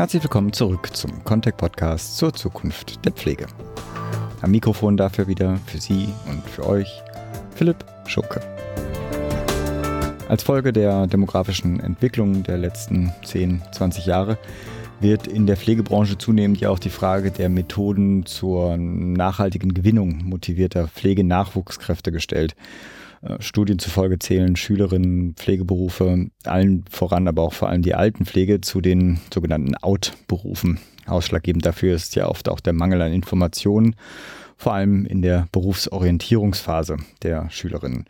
Herzlich willkommen zurück zum Contact Podcast zur Zukunft der Pflege. Am Mikrofon dafür wieder für Sie und für euch Philipp Schunke. Als Folge der demografischen Entwicklung der letzten 10, 20 Jahre wird in der Pflegebranche zunehmend ja auch die Frage der Methoden zur nachhaltigen Gewinnung motivierter Pflegenachwuchskräfte gestellt. Äh, Studien zufolge zählen Schülerinnen, Pflegeberufe, allen voran, aber auch vor allem die Altenpflege zu den sogenannten Out-Berufen. Ausschlaggebend dafür ist ja oft auch der Mangel an Informationen, vor allem in der Berufsorientierungsphase der Schülerinnen.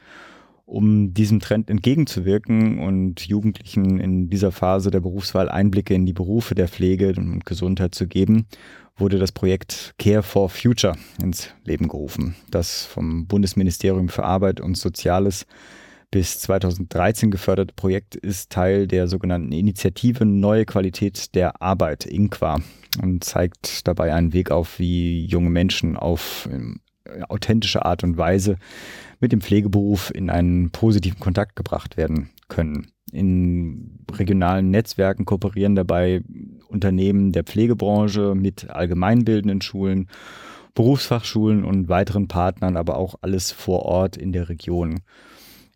Um diesem Trend entgegenzuwirken und Jugendlichen in dieser Phase der Berufswahl Einblicke in die Berufe der Pflege und Gesundheit zu geben, wurde das Projekt Care for Future ins Leben gerufen, das vom Bundesministerium für Arbeit und Soziales bis 2013 geförderte Projekt ist Teil der sogenannten Initiative Neue Qualität der Arbeit, INQUA, und zeigt dabei einen Weg auf, wie junge Menschen auf äh, authentische Art und Weise mit dem Pflegeberuf in einen positiven Kontakt gebracht werden können. In regionalen Netzwerken kooperieren dabei Unternehmen der Pflegebranche mit allgemeinbildenden Schulen, Berufsfachschulen und weiteren Partnern, aber auch alles vor Ort in der Region.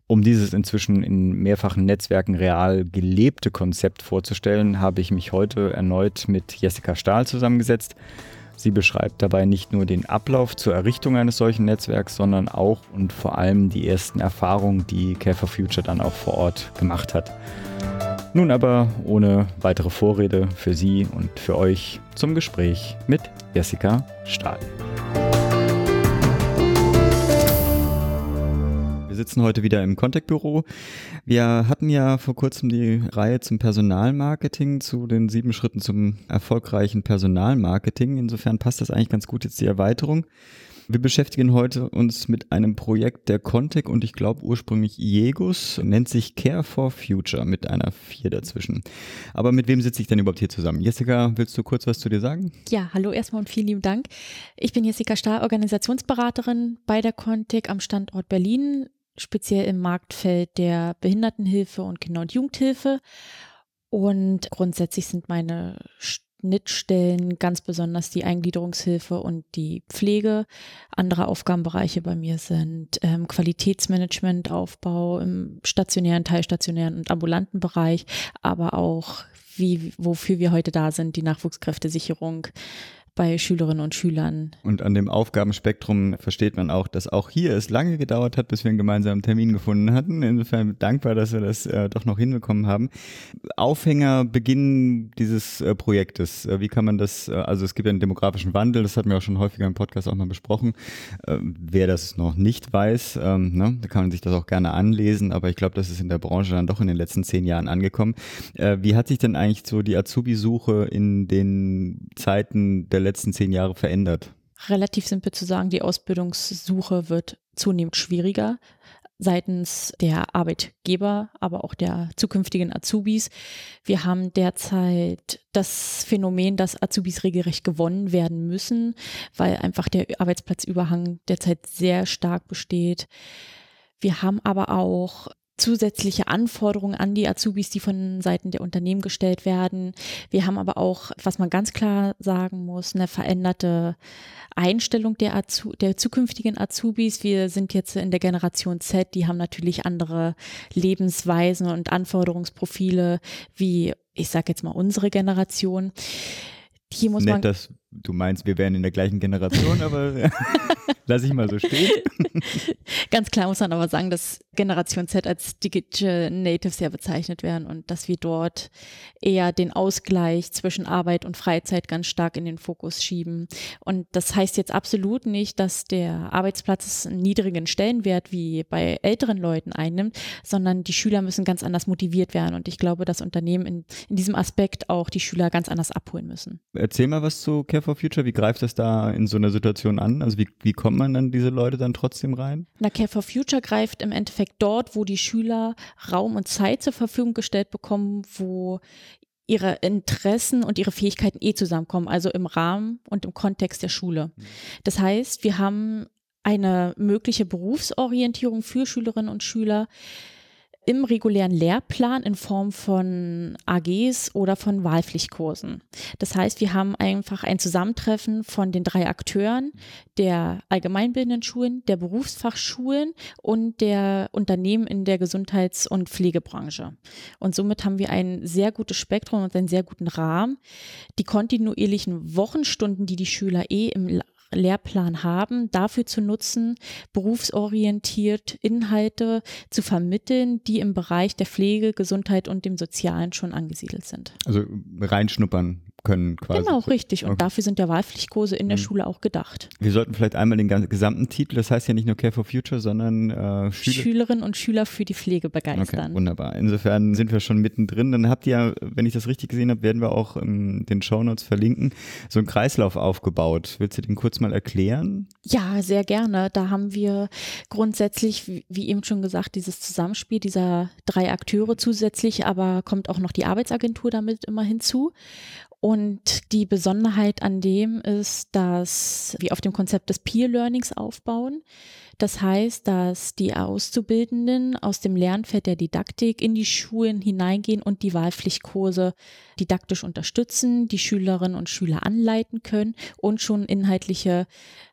Um dieses inzwischen in mehrfachen Netzwerken real gelebte Konzept vorzustellen, habe ich mich heute erneut mit Jessica Stahl zusammengesetzt. Sie beschreibt dabei nicht nur den Ablauf zur Errichtung eines solchen Netzwerks, sondern auch und vor allem die ersten Erfahrungen, die Care for Future dann auch vor Ort gemacht hat. Nun aber ohne weitere Vorrede für Sie und für euch zum Gespräch mit Jessica Stahl. Wir sitzen heute wieder im Contact-Büro. Wir hatten ja vor kurzem die Reihe zum Personalmarketing, zu den sieben Schritten zum erfolgreichen Personalmarketing. Insofern passt das eigentlich ganz gut jetzt die Erweiterung. Wir beschäftigen heute uns mit einem Projekt der Contec und ich glaube ursprünglich IEGUS, nennt sich Care for Future mit einer vier dazwischen. Aber mit wem sitze ich denn überhaupt hier zusammen? Jessica, willst du kurz was zu dir sagen? Ja, hallo erstmal und vielen lieben Dank. Ich bin Jessica Stahl, Organisationsberaterin bei der Contec am Standort Berlin, speziell im Marktfeld der Behindertenhilfe und Kinder- und Jugendhilfe. Und grundsätzlich sind meine Schnittstellen, ganz besonders die Eingliederungshilfe und die Pflege. Andere Aufgabenbereiche bei mir sind ähm, Qualitätsmanagement, Aufbau im stationären, teilstationären und ambulanten Bereich, aber auch wie, wofür wir heute da sind, die Nachwuchskräftesicherung, bei Schülerinnen und Schülern. Und an dem Aufgabenspektrum versteht man auch, dass auch hier es lange gedauert hat, bis wir einen gemeinsamen Termin gefunden hatten. Insofern dankbar, dass wir das äh, doch noch hinbekommen haben. Aufhänger, Beginn dieses äh, Projektes. Äh, wie kann man das, äh, also es gibt ja einen demografischen Wandel, das hatten wir auch schon häufiger im Podcast auch mal besprochen. Äh, wer das noch nicht weiß, ähm, ne, da kann man sich das auch gerne anlesen, aber ich glaube, das ist in der Branche dann doch in den letzten zehn Jahren angekommen. Äh, wie hat sich denn eigentlich so die Azubi-Suche in den Zeiten der letzten zehn Jahre verändert? Relativ simpel zu sagen, die Ausbildungssuche wird zunehmend schwieriger seitens der Arbeitgeber, aber auch der zukünftigen Azubis. Wir haben derzeit das Phänomen, dass Azubis regelrecht gewonnen werden müssen, weil einfach der Arbeitsplatzüberhang derzeit sehr stark besteht. Wir haben aber auch zusätzliche Anforderungen an die Azubis, die von Seiten der Unternehmen gestellt werden. Wir haben aber auch, was man ganz klar sagen muss, eine veränderte Einstellung der, Azu der zukünftigen Azubis. Wir sind jetzt in der Generation Z, die haben natürlich andere Lebensweisen und Anforderungsprofile wie, ich sage jetzt mal, unsere Generation. Hier muss Nett, man dass du meinst, wir wären in der gleichen Generation, aber lass ich mal so stehen. Ganz klar muss man aber sagen, dass Generation Z als Digital Natives ja bezeichnet werden und dass wir dort eher den Ausgleich zwischen Arbeit und Freizeit ganz stark in den Fokus schieben. Und das heißt jetzt absolut nicht, dass der Arbeitsplatz einen niedrigen Stellenwert wie bei älteren Leuten einnimmt, sondern die Schüler müssen ganz anders motiviert werden. Und ich glaube, dass Unternehmen in, in diesem Aspekt auch die Schüler ganz anders abholen müssen. Erzähl mal was zu Care for Future. Wie greift das da in so einer Situation an? Also wie, wie kommt man dann diese Leute dann trotzdem rein? Na, Care for Future greift im Endeffekt dort, wo die Schüler Raum und Zeit zur Verfügung gestellt bekommen, wo ihre Interessen und ihre Fähigkeiten eh zusammenkommen, also im Rahmen und im Kontext der Schule. Mhm. Das heißt, wir haben eine mögliche Berufsorientierung für Schülerinnen und Schüler im regulären Lehrplan in Form von AGs oder von Wahlpflichtkursen. Das heißt, wir haben einfach ein Zusammentreffen von den drei Akteuren der allgemeinbildenden Schulen, der Berufsfachschulen und der Unternehmen in der Gesundheits- und Pflegebranche. Und somit haben wir ein sehr gutes Spektrum und einen sehr guten Rahmen. Die kontinuierlichen Wochenstunden, die die Schüler eh im Lehrplan haben, dafür zu nutzen, berufsorientiert Inhalte zu vermitteln, die im Bereich der Pflege, Gesundheit und dem Sozialen schon angesiedelt sind. Also reinschnuppern können quasi. Genau, richtig. Und okay. dafür sind ja Wahlpflichtkurse in der mhm. Schule auch gedacht. Wir sollten vielleicht einmal den gesamten Titel, das heißt ja nicht nur Care for Future, sondern äh, Schüler Schülerinnen und Schüler für die Pflege begeistern. Okay, wunderbar. Insofern sind wir schon mittendrin. Dann habt ihr, wenn ich das richtig gesehen habe, werden wir auch in den Shownotes verlinken, so einen Kreislauf aufgebaut. Willst du den kurz mal erklären? Ja, sehr gerne. Da haben wir grundsätzlich, wie eben schon gesagt, dieses Zusammenspiel dieser drei Akteure zusätzlich, aber kommt auch noch die Arbeitsagentur damit immer hinzu. Und die Besonderheit an dem ist, dass wir auf dem Konzept des Peer Learnings aufbauen. Das heißt, dass die Auszubildenden aus dem Lernfeld der Didaktik in die Schulen hineingehen und die Wahlpflichtkurse didaktisch unterstützen, die Schülerinnen und Schüler anleiten können und schon inhaltliche,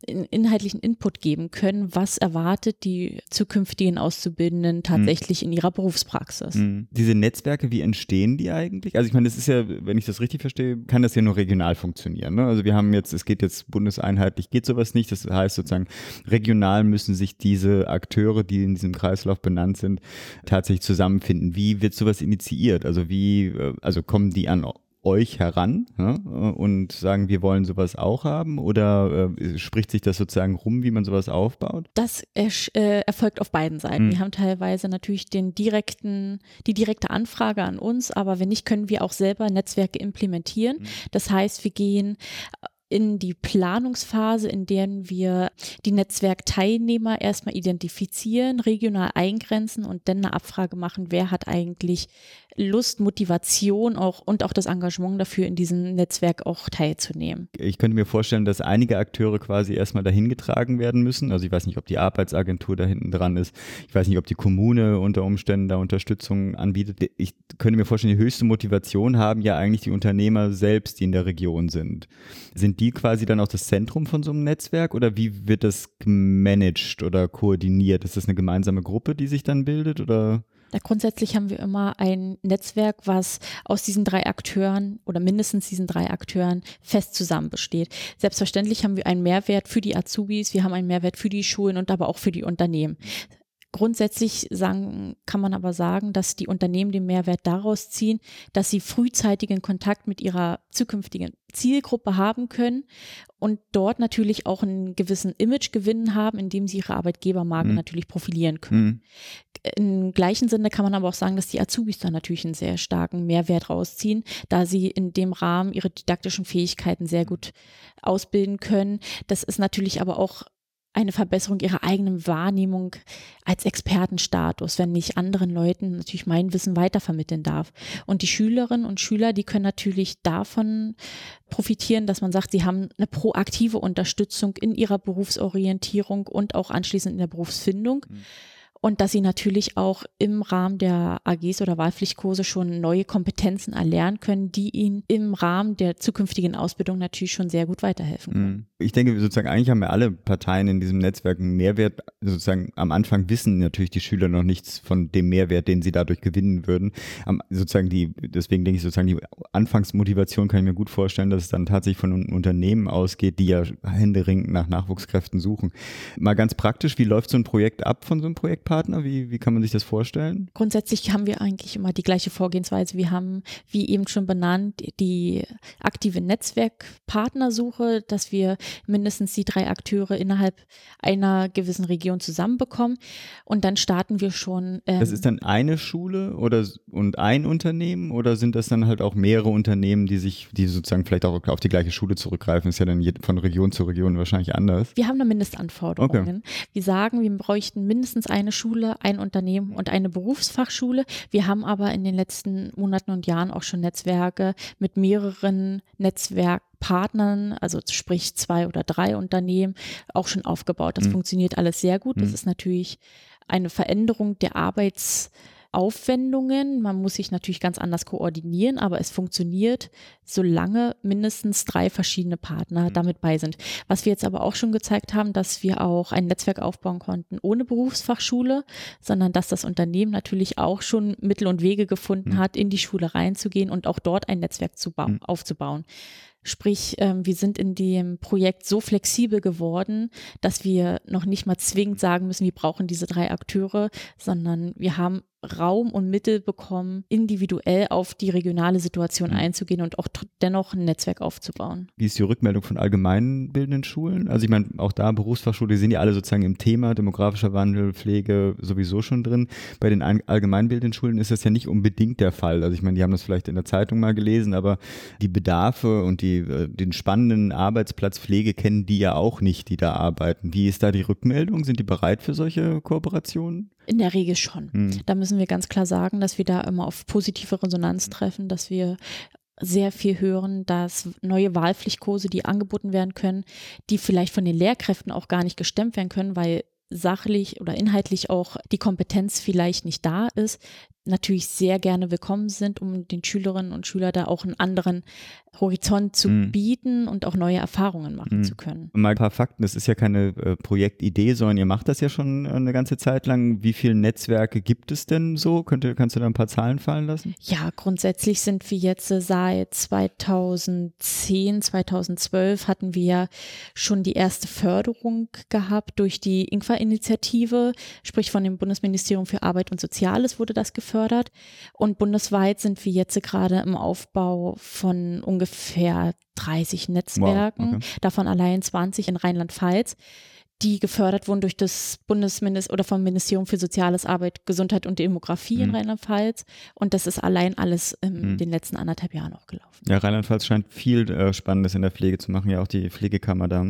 inhaltlichen Input geben können, was erwartet die zukünftigen Auszubildenden mhm. tatsächlich mhm. in ihrer Berufspraxis. Mhm. Diese Netzwerke, wie entstehen die eigentlich? Also ich meine, das ist ja, wenn ich das richtig verstehe, kann das ja nur regional funktionieren. Ne? Also wir haben jetzt, es geht jetzt bundeseinheitlich, geht sowas nicht. Das heißt sozusagen, regional müssen müssen sich diese Akteure, die in diesem Kreislauf benannt sind, tatsächlich zusammenfinden. Wie wird sowas initiiert? Also wie, äh, also kommen die an euch heran ja, und sagen, wir wollen sowas auch haben? Oder äh, spricht sich das sozusagen rum, wie man sowas aufbaut? Das äh, erfolgt auf beiden Seiten. Mhm. Wir haben teilweise natürlich den direkten, die direkte Anfrage an uns, aber wenn nicht, können wir auch selber Netzwerke implementieren. Mhm. Das heißt, wir gehen in die Planungsphase, in der wir die Netzwerkteilnehmer erstmal identifizieren, regional eingrenzen und dann eine Abfrage machen, wer hat eigentlich Lust, Motivation auch und auch das Engagement dafür, in diesem Netzwerk auch teilzunehmen. Ich könnte mir vorstellen, dass einige Akteure quasi erstmal dahin getragen werden müssen. Also ich weiß nicht, ob die Arbeitsagentur da hinten dran ist. Ich weiß nicht, ob die Kommune unter Umständen da Unterstützung anbietet. Ich könnte mir vorstellen, die höchste Motivation haben ja eigentlich die Unternehmer selbst, die in der Region sind. Sind die quasi dann auch das Zentrum von so einem Netzwerk oder wie wird das gemanagt oder koordiniert? Ist das eine gemeinsame Gruppe, die sich dann bildet oder? Ja, grundsätzlich haben wir immer ein Netzwerk, was aus diesen drei Akteuren oder mindestens diesen drei Akteuren fest zusammen besteht. Selbstverständlich haben wir einen Mehrwert für die Azubis, wir haben einen Mehrwert für die Schulen und aber auch für die Unternehmen. Grundsätzlich sagen, kann man aber sagen, dass die Unternehmen den Mehrwert daraus ziehen, dass sie frühzeitigen Kontakt mit ihrer zukünftigen Zielgruppe haben können und dort natürlich auch einen gewissen Imagegewinn haben, indem sie ihre Arbeitgebermarke mhm. natürlich profilieren können. Mhm. Im gleichen Sinne kann man aber auch sagen, dass die Azubis da natürlich einen sehr starken Mehrwert rausziehen, da sie in dem Rahmen ihre didaktischen Fähigkeiten sehr gut ausbilden können. Das ist natürlich aber auch eine Verbesserung ihrer eigenen Wahrnehmung als Expertenstatus, wenn ich anderen Leuten natürlich mein Wissen weitervermitteln darf. Und die Schülerinnen und Schüler, die können natürlich davon profitieren, dass man sagt, sie haben eine proaktive Unterstützung in ihrer Berufsorientierung und auch anschließend in der Berufsfindung. Mhm und dass sie natürlich auch im Rahmen der AGs oder Wahlpflichtkurse schon neue Kompetenzen erlernen können, die ihnen im Rahmen der zukünftigen Ausbildung natürlich schon sehr gut weiterhelfen können. Ich denke, sozusagen eigentlich haben ja alle Parteien in diesem Netzwerk einen Mehrwert. Sozusagen am Anfang wissen natürlich die Schüler noch nichts von dem Mehrwert, den sie dadurch gewinnen würden. Am, sozusagen die, deswegen denke ich sozusagen die Anfangsmotivation kann ich mir gut vorstellen, dass es dann tatsächlich von Unternehmen ausgeht, die ja händeringend nach Nachwuchskräften suchen. Mal ganz praktisch, wie läuft so ein Projekt ab von so einem Projekt? Partner? Wie, wie kann man sich das vorstellen? Grundsätzlich haben wir eigentlich immer die gleiche Vorgehensweise. Wir haben, wie eben schon benannt, die aktive Netzwerkpartnersuche, dass wir mindestens die drei Akteure innerhalb einer gewissen Region zusammenbekommen. Und dann starten wir schon. Ähm, das ist dann eine Schule oder und ein Unternehmen oder sind das dann halt auch mehrere Unternehmen, die sich, die sozusagen vielleicht auch auf die gleiche Schule zurückgreifen? Ist ja dann von Region zu Region wahrscheinlich anders. Wir haben da Mindestanforderungen. Okay. Wir sagen, wir bräuchten mindestens eine Schule ein Unternehmen und eine Berufsfachschule. Wir haben aber in den letzten Monaten und Jahren auch schon Netzwerke mit mehreren Netzwerkpartnern, also sprich zwei oder drei Unternehmen, auch schon aufgebaut. Das mhm. funktioniert alles sehr gut. Das mhm. ist natürlich eine Veränderung der Arbeits Aufwendungen. Man muss sich natürlich ganz anders koordinieren, aber es funktioniert, solange mindestens drei verschiedene Partner mhm. damit bei sind. Was wir jetzt aber auch schon gezeigt haben, dass wir auch ein Netzwerk aufbauen konnten ohne Berufsfachschule, sondern dass das Unternehmen natürlich auch schon Mittel und Wege gefunden mhm. hat, in die Schule reinzugehen und auch dort ein Netzwerk zu mhm. aufzubauen. Sprich, ähm, wir sind in dem Projekt so flexibel geworden, dass wir noch nicht mal zwingend sagen müssen, wir brauchen diese drei Akteure, sondern wir haben Raum und Mittel bekommen, individuell auf die regionale Situation mhm. einzugehen und auch dennoch ein Netzwerk aufzubauen. Wie ist die Rückmeldung von allgemeinbildenden Schulen? Also ich meine, auch da Berufsfachschule, die sind ja alle sozusagen im Thema demografischer Wandel, Pflege sowieso schon drin. Bei den allgemeinbildenden Schulen ist das ja nicht unbedingt der Fall. Also ich meine, die haben das vielleicht in der Zeitung mal gelesen, aber die Bedarfe und die, äh, den spannenden Arbeitsplatz Pflege kennen die ja auch nicht, die da arbeiten. Wie ist da die Rückmeldung? Sind die bereit für solche Kooperationen? In der Regel schon. Mhm. Da müssen wir ganz klar sagen, dass wir da immer auf positive Resonanz treffen, dass wir sehr viel hören, dass neue Wahlpflichtkurse, die angeboten werden können, die vielleicht von den Lehrkräften auch gar nicht gestemmt werden können, weil sachlich oder inhaltlich auch die Kompetenz vielleicht nicht da ist, natürlich sehr gerne willkommen sind, um den Schülerinnen und Schülern da auch einen anderen Horizont zu mhm. bieten und auch neue Erfahrungen machen mhm. zu können. Mal ein paar Fakten, das ist ja keine äh, Projektidee, sondern ihr macht das ja schon eine ganze Zeit lang. Wie viele Netzwerke gibt es denn so? Könnt, kannst du da ein paar Zahlen fallen lassen? Ja, grundsätzlich sind wir jetzt seit 2010, 2012 hatten wir schon die erste Förderung gehabt durch die INQUA-Initiative, sprich von dem Bundesministerium für Arbeit und Soziales wurde das gefördert gefördert. Und bundesweit sind wir jetzt gerade im Aufbau von ungefähr 30 Netzwerken, wow, okay. davon allein 20 in Rheinland-Pfalz die gefördert wurden durch das Bundesministerium oder vom Ministerium für Soziales, Arbeit, Gesundheit und Demografie mhm. in Rheinland-Pfalz. Und das ist allein alles in mhm. den letzten anderthalb Jahren auch gelaufen. Ja, Rheinland-Pfalz scheint viel äh, Spannendes in der Pflege zu machen. Ja, auch die Pflegekammer da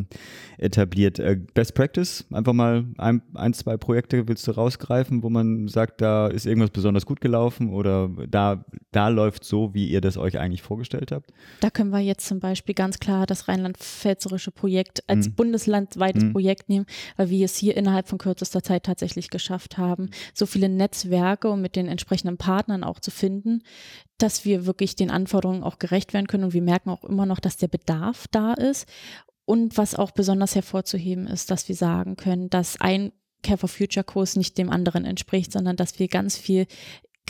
etabliert. Äh, Best Practice, einfach mal ein, ein, zwei Projekte willst du rausgreifen, wo man sagt, da ist irgendwas besonders gut gelaufen oder da, da läuft so, wie ihr das euch eigentlich vorgestellt habt? Da können wir jetzt zum Beispiel ganz klar das rheinland-pfälzerische Projekt als mhm. bundeslandweites mhm. Projekt nehmen, weil wir es hier innerhalb von kürzester Zeit tatsächlich geschafft haben, so viele Netzwerke und mit den entsprechenden Partnern auch zu finden, dass wir wirklich den Anforderungen auch gerecht werden können. Und wir merken auch immer noch, dass der Bedarf da ist. Und was auch besonders hervorzuheben ist, dass wir sagen können, dass ein Care for Future Kurs nicht dem anderen entspricht, sondern dass wir ganz viel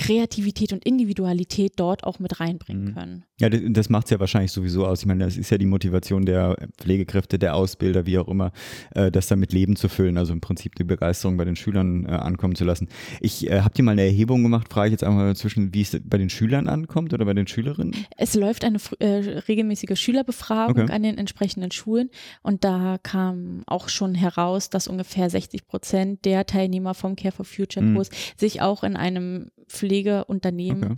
Kreativität und Individualität dort auch mit reinbringen mhm. können. Ja, das macht es ja wahrscheinlich sowieso aus. Ich meine, das ist ja die Motivation der Pflegekräfte, der Ausbilder, wie auch immer, äh, das damit Leben zu füllen, also im Prinzip die Begeisterung bei den Schülern äh, ankommen zu lassen. Ich äh, habe dir mal eine Erhebung gemacht, frage ich jetzt einmal zwischen, wie es bei den Schülern ankommt oder bei den Schülerinnen? Es läuft eine äh, regelmäßige Schülerbefragung okay. an den entsprechenden Schulen und da kam auch schon heraus, dass ungefähr 60 Prozent der Teilnehmer vom Care for Future mhm. Kurs mhm. sich auch in einem Pflegeunternehmen okay.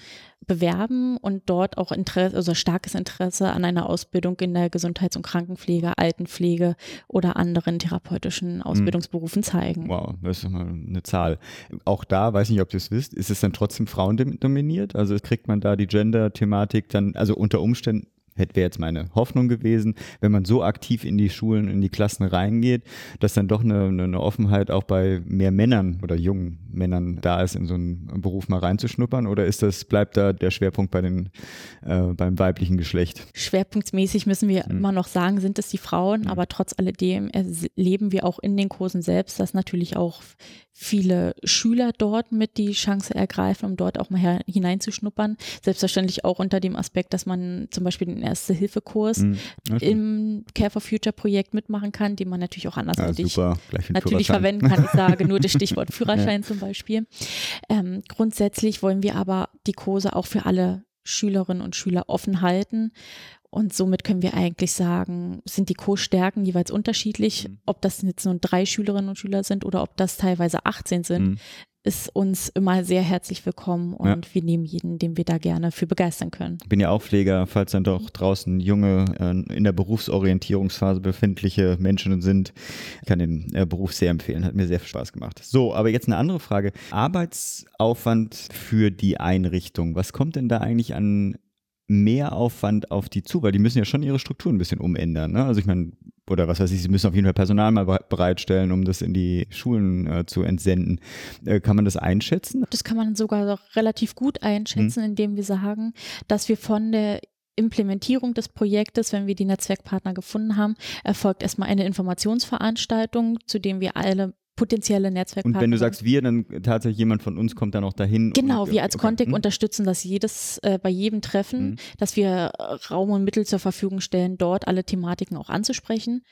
bewerben und dort auch Interesse, also starkes Interesse an einer Ausbildung in der Gesundheits- und Krankenpflege, Altenpflege oder anderen therapeutischen hm. Ausbildungsberufen zeigen. Wow, das ist mal eine Zahl. Auch da, weiß nicht, ob ihr es wisst, ist es dann trotzdem frauendominiert? Also kriegt man da die Gender-Thematik dann, also unter Umständen hätte wäre jetzt meine Hoffnung gewesen, wenn man so aktiv in die Schulen, in die Klassen reingeht, dass dann doch eine, eine Offenheit auch bei mehr Männern oder jungen Männern da ist, in so einen Beruf mal reinzuschnuppern? Oder ist das, bleibt da der Schwerpunkt bei den, äh, beim weiblichen Geschlecht? Schwerpunktmäßig müssen wir hm. immer noch sagen, sind es die Frauen, hm. aber trotz alledem erleben wir auch in den Kursen selbst, dass natürlich auch viele Schüler dort mit die Chance ergreifen, um dort auch mal hineinzuschnuppern. Selbstverständlich auch unter dem Aspekt, dass man zum Beispiel den Erste-Hilfe-Kurs mhm. im Care for Future Projekt mitmachen kann, den man natürlich auch anders ja, super. natürlich verwenden kann. Ich sage nur das Stichwort Führerschein ja. zum Beispiel. Ähm, grundsätzlich wollen wir aber die Kurse auch für alle Schülerinnen und Schüler offen halten und somit können wir eigentlich sagen, sind die Co-Stärken jeweils unterschiedlich. Mhm. Ob das jetzt nur drei Schülerinnen und Schüler sind oder ob das teilweise 18 sind, mhm. Ist uns immer sehr herzlich willkommen und ja. wir nehmen jeden, den wir da gerne für begeistern können. Ich bin ja auch Pfleger, falls dann doch draußen junge, äh, in der Berufsorientierungsphase befindliche Menschen sind. Ich kann den äh, Beruf sehr empfehlen, hat mir sehr viel Spaß gemacht. So, aber jetzt eine andere Frage. Arbeitsaufwand für die Einrichtung. Was kommt denn da eigentlich an mehr Aufwand auf die zu, weil die müssen ja schon ihre Strukturen ein bisschen umändern. Ne? Also ich meine, oder was weiß ich, sie müssen auf jeden Fall Personal mal bereitstellen, um das in die Schulen äh, zu entsenden. Äh, kann man das einschätzen? Das kann man sogar relativ gut einschätzen, hm. indem wir sagen, dass wir von der Implementierung des Projektes, wenn wir die Netzwerkpartner gefunden haben, erfolgt erstmal eine Informationsveranstaltung, zu dem wir alle potenzielle Netzwerkpartner. Und wenn du sagst wir, dann tatsächlich jemand von uns kommt dann auch dahin. Genau, und, wir als okay. Contact hm. unterstützen das jedes äh, bei jedem Treffen, hm. dass wir Raum und Mittel zur Verfügung stellen, dort alle Thematiken auch anzusprechen.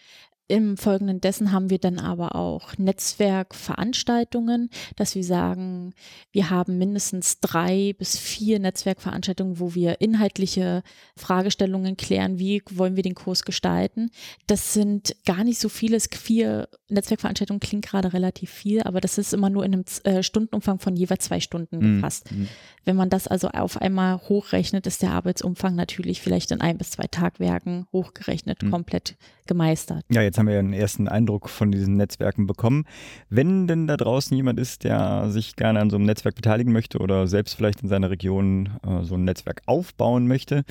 Im Folgenden dessen haben wir dann aber auch Netzwerkveranstaltungen, dass wir sagen, wir haben mindestens drei bis vier Netzwerkveranstaltungen, wo wir inhaltliche Fragestellungen klären, wie wollen wir den Kurs gestalten. Das sind gar nicht so viele, vier Netzwerkveranstaltungen klingt gerade relativ viel, aber das ist immer nur in einem äh, Stundenumfang von jeweils zwei Stunden mhm. gefasst. Mhm. Wenn man das also auf einmal hochrechnet, ist der Arbeitsumfang natürlich vielleicht in ein bis zwei Tagwerken hochgerechnet, mhm. komplett gemeistert. Ja, jetzt haben wir einen ersten Eindruck von diesen Netzwerken bekommen. Wenn denn da draußen jemand ist, der sich gerne an so einem Netzwerk beteiligen möchte oder selbst vielleicht in seiner Region äh, so ein Netzwerk aufbauen möchte,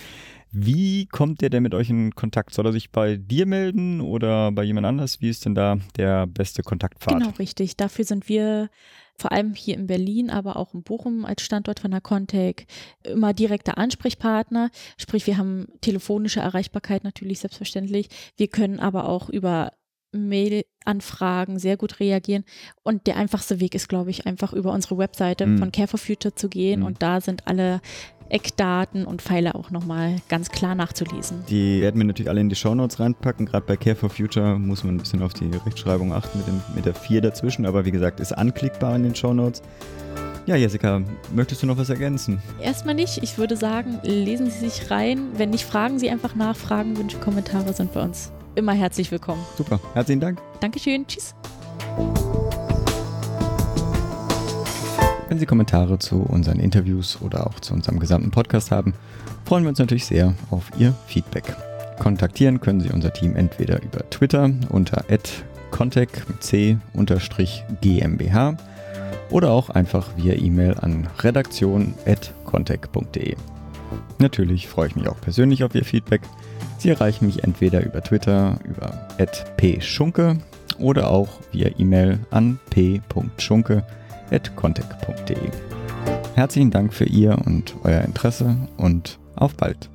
wie kommt der denn mit euch in Kontakt? Soll er sich bei dir melden oder bei jemand anders? Wie ist denn da der beste Kontaktpfad? Genau, richtig. Dafür sind wir vor allem hier in Berlin, aber auch in Bochum als Standort von der Contec immer direkter Ansprechpartner. Sprich, wir haben telefonische Erreichbarkeit natürlich selbstverständlich. Wir können aber auch über Mail-Anfragen sehr gut reagieren. Und der einfachste Weg ist, glaube ich, einfach über unsere Webseite mhm. von Care for Future zu gehen. Mhm. Und da sind alle Eckdaten und Pfeile auch nochmal ganz klar nachzulesen. Die werden wir natürlich alle in die Shownotes reinpacken. Gerade bei Care for Future muss man ein bisschen auf die Rechtschreibung achten mit, dem, mit der 4 dazwischen. Aber wie gesagt, ist anklickbar in den Shownotes. Ja, Jessica, möchtest du noch was ergänzen? Erstmal nicht. Ich würde sagen, lesen Sie sich rein. Wenn nicht, fragen Sie einfach nach. Fragen, Wünsche, Kommentare sind bei uns immer herzlich willkommen. Super. Herzlichen Dank. Dankeschön. Tschüss. Wenn Sie Kommentare zu unseren Interviews oder auch zu unserem gesamten Podcast haben, freuen wir uns natürlich sehr auf Ihr Feedback. Kontaktieren können Sie unser Team entweder über Twitter unter contact c-gmbh oder auch einfach via E-Mail an redaktion.contact.de. Natürlich freue ich mich auch persönlich auf Ihr Feedback. Sie erreichen mich entweder über Twitter über @pschunke oder auch via E-Mail an p.schunke@ contact.de. Herzlichen Dank für Ihr und euer Interesse und auf bald.